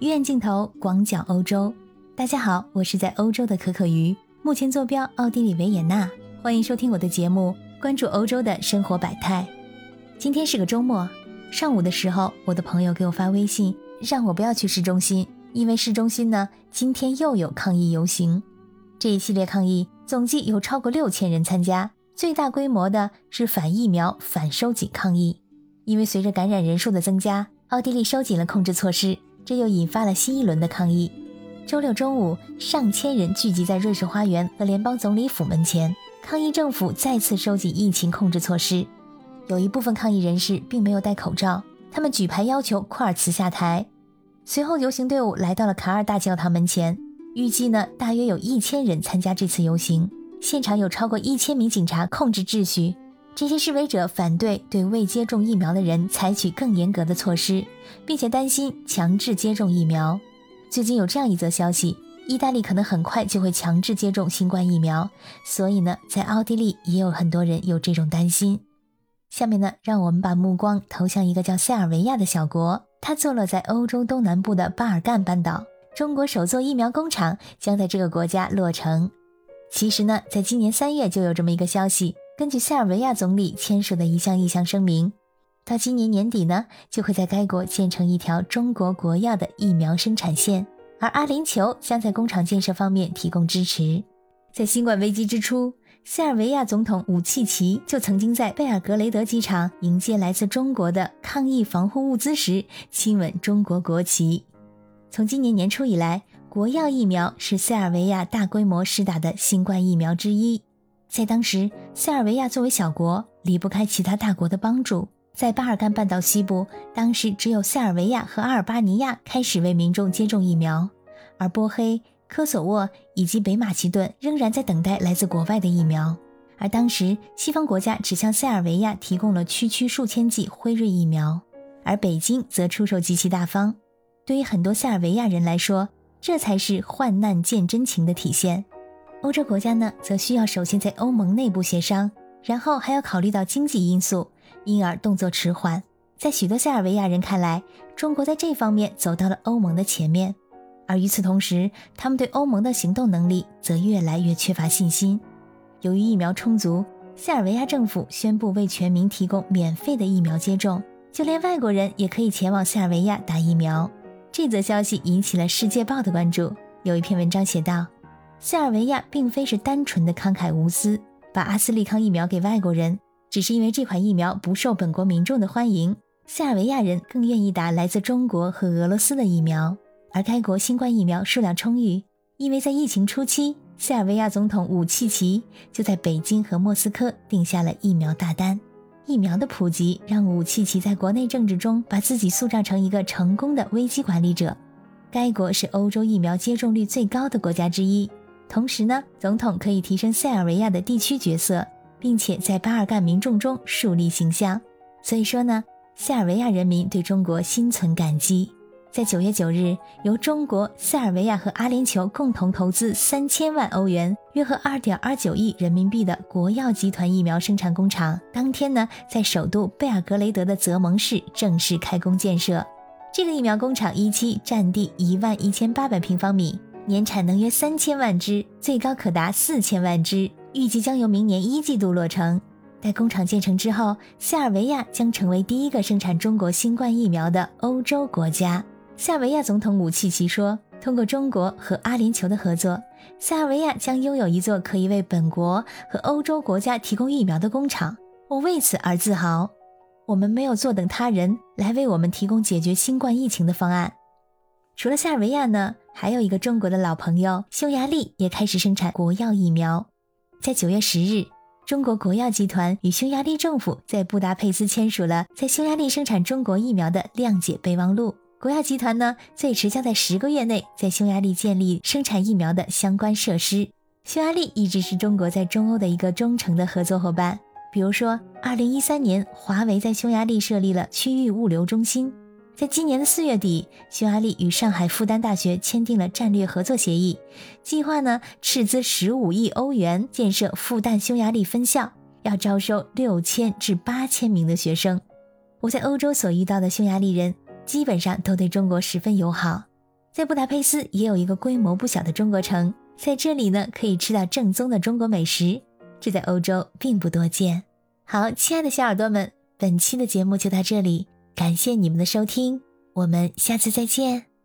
医院镜头，广角欧洲。大家好，我是在欧洲的可可鱼，目前坐标奥地利维也纳。欢迎收听我的节目，关注欧洲的生活百态。今天是个周末，上午的时候，我的朋友给我发微信，让我不要去市中心，因为市中心呢今天又有抗议游行。这一系列抗议总计有超过六千人参加，最大规模的是反疫苗、反收紧抗议。因为随着感染人数的增加，奥地利收紧了控制措施。这又引发了新一轮的抗议。周六中午，上千人聚集在瑞士花园和联邦总理府门前，抗议政府再次收紧疫情控制措施。有一部分抗议人士并没有戴口罩，他们举牌要求库尔茨下台。随后，游行队伍来到了卡尔大教堂门前，预计呢大约有一千人参加这次游行，现场有超过一千名警察控制秩序。这些示威者反对对未接种疫苗的人采取更严格的措施，并且担心强制接种疫苗。最近有这样一则消息：意大利可能很快就会强制接种新冠疫苗，所以呢，在奥地利也有很多人有这种担心。下面呢，让我们把目光投向一个叫塞尔维亚的小国，它坐落在欧洲东南部的巴尔干半岛。中国首座疫苗工厂将在这个国家落成。其实呢，在今年三月就有这么一个消息。根据塞尔维亚总理签署的一项意向声明，到今年年底呢，就会在该国建成一条中国国药的疫苗生产线，而阿联酋将在工厂建设方面提供支持。在新冠危机之初，塞尔维亚总统武契奇就曾经在贝尔格雷德机场迎接来自中国的抗疫防护物资时，亲吻中国国旗。从今年年初以来，国药疫苗是塞尔维亚大规模施打的新冠疫苗之一。在当时，塞尔维亚作为小国，离不开其他大国的帮助。在巴尔干半岛西部，当时只有塞尔维亚和阿尔巴尼亚开始为民众接种疫苗，而波黑、科索沃以及北马其顿仍然在等待来自国外的疫苗。而当时，西方国家只向塞尔维亚提供了区区数千剂辉瑞疫苗，而北京则出手极其大方。对于很多塞尔维亚人来说，这才是患难见真情的体现。欧洲国家呢，则需要首先在欧盟内部协商，然后还要考虑到经济因素，因而动作迟缓。在许多塞尔维亚人看来，中国在这方面走到了欧盟的前面，而与此同时，他们对欧盟的行动能力则越来越缺乏信心。由于疫苗充足，塞尔维亚政府宣布为全民提供免费的疫苗接种，就连外国人也可以前往塞尔维亚打疫苗。这则消息引起了《世界报》的关注，有一篇文章写道。塞尔维亚并非是单纯的慷慨无私，把阿斯利康疫苗给外国人，只是因为这款疫苗不受本国民众的欢迎。塞尔维亚人更愿意打来自中国和俄罗斯的疫苗，而该国新冠疫苗数量充裕，因为在疫情初期，塞尔维亚总统武契奇就在北京和莫斯科定下了疫苗大单。疫苗的普及让武契奇在国内政治中把自己塑造成一个成功的危机管理者。该国是欧洲疫苗接种率最高的国家之一。同时呢，总统可以提升塞尔维亚的地区角色，并且在巴尔干民众中树立形象。所以说呢，塞尔维亚人民对中国心存感激。在九月九日，由中国、塞尔维亚和阿联酋共同投资三千万欧元（约合二点二九亿人民币）的国药集团疫苗生产工厂，当天呢，在首都贝尔格雷德的泽蒙市正式开工建设。这个疫苗工厂一期占地一万一千八百平方米。年产能约三千万只，最高可达四千万只，预计将由明年一季度落成。待工厂建成之后，塞尔维亚将成为第一个生产中国新冠疫苗的欧洲国家。塞尔维亚总统武契奇说：“通过中国和阿联酋的合作，塞尔维亚将拥有一座可以为本国和欧洲国家提供疫苗的工厂。我为此而自豪。我们没有坐等他人来为我们提供解决新冠疫情的方案。除了塞尔维亚呢？”还有一个中国的老朋友，匈牙利也开始生产国药疫苗。在九月十日，中国国药集团与匈牙利政府在布达佩斯签署了在匈牙利生产中国疫苗的谅解备忘录。国药集团呢，最迟将在十个月内在匈牙利建立生产疫苗的相关设施。匈牙利一直是中国在中欧的一个忠诚的合作伙伴。比如说，二零一三年，华为在匈牙利设立了区域物流中心。在今年的四月底匈牙利与上海复旦大学签订了战略合作协议计划呢斥资十五亿欧元建设复旦匈牙利分校要招收六千至八千名的学生。我在欧洲所遇到的匈牙利人基本上都对中国十分友好在布达佩斯也有一个规模不小的中国城在这里呢可以吃到正宗的中国美食这在欧洲并不多见。好亲爱的小耳朵们本期的节目就到这里感谢你们的收听我们下次再见。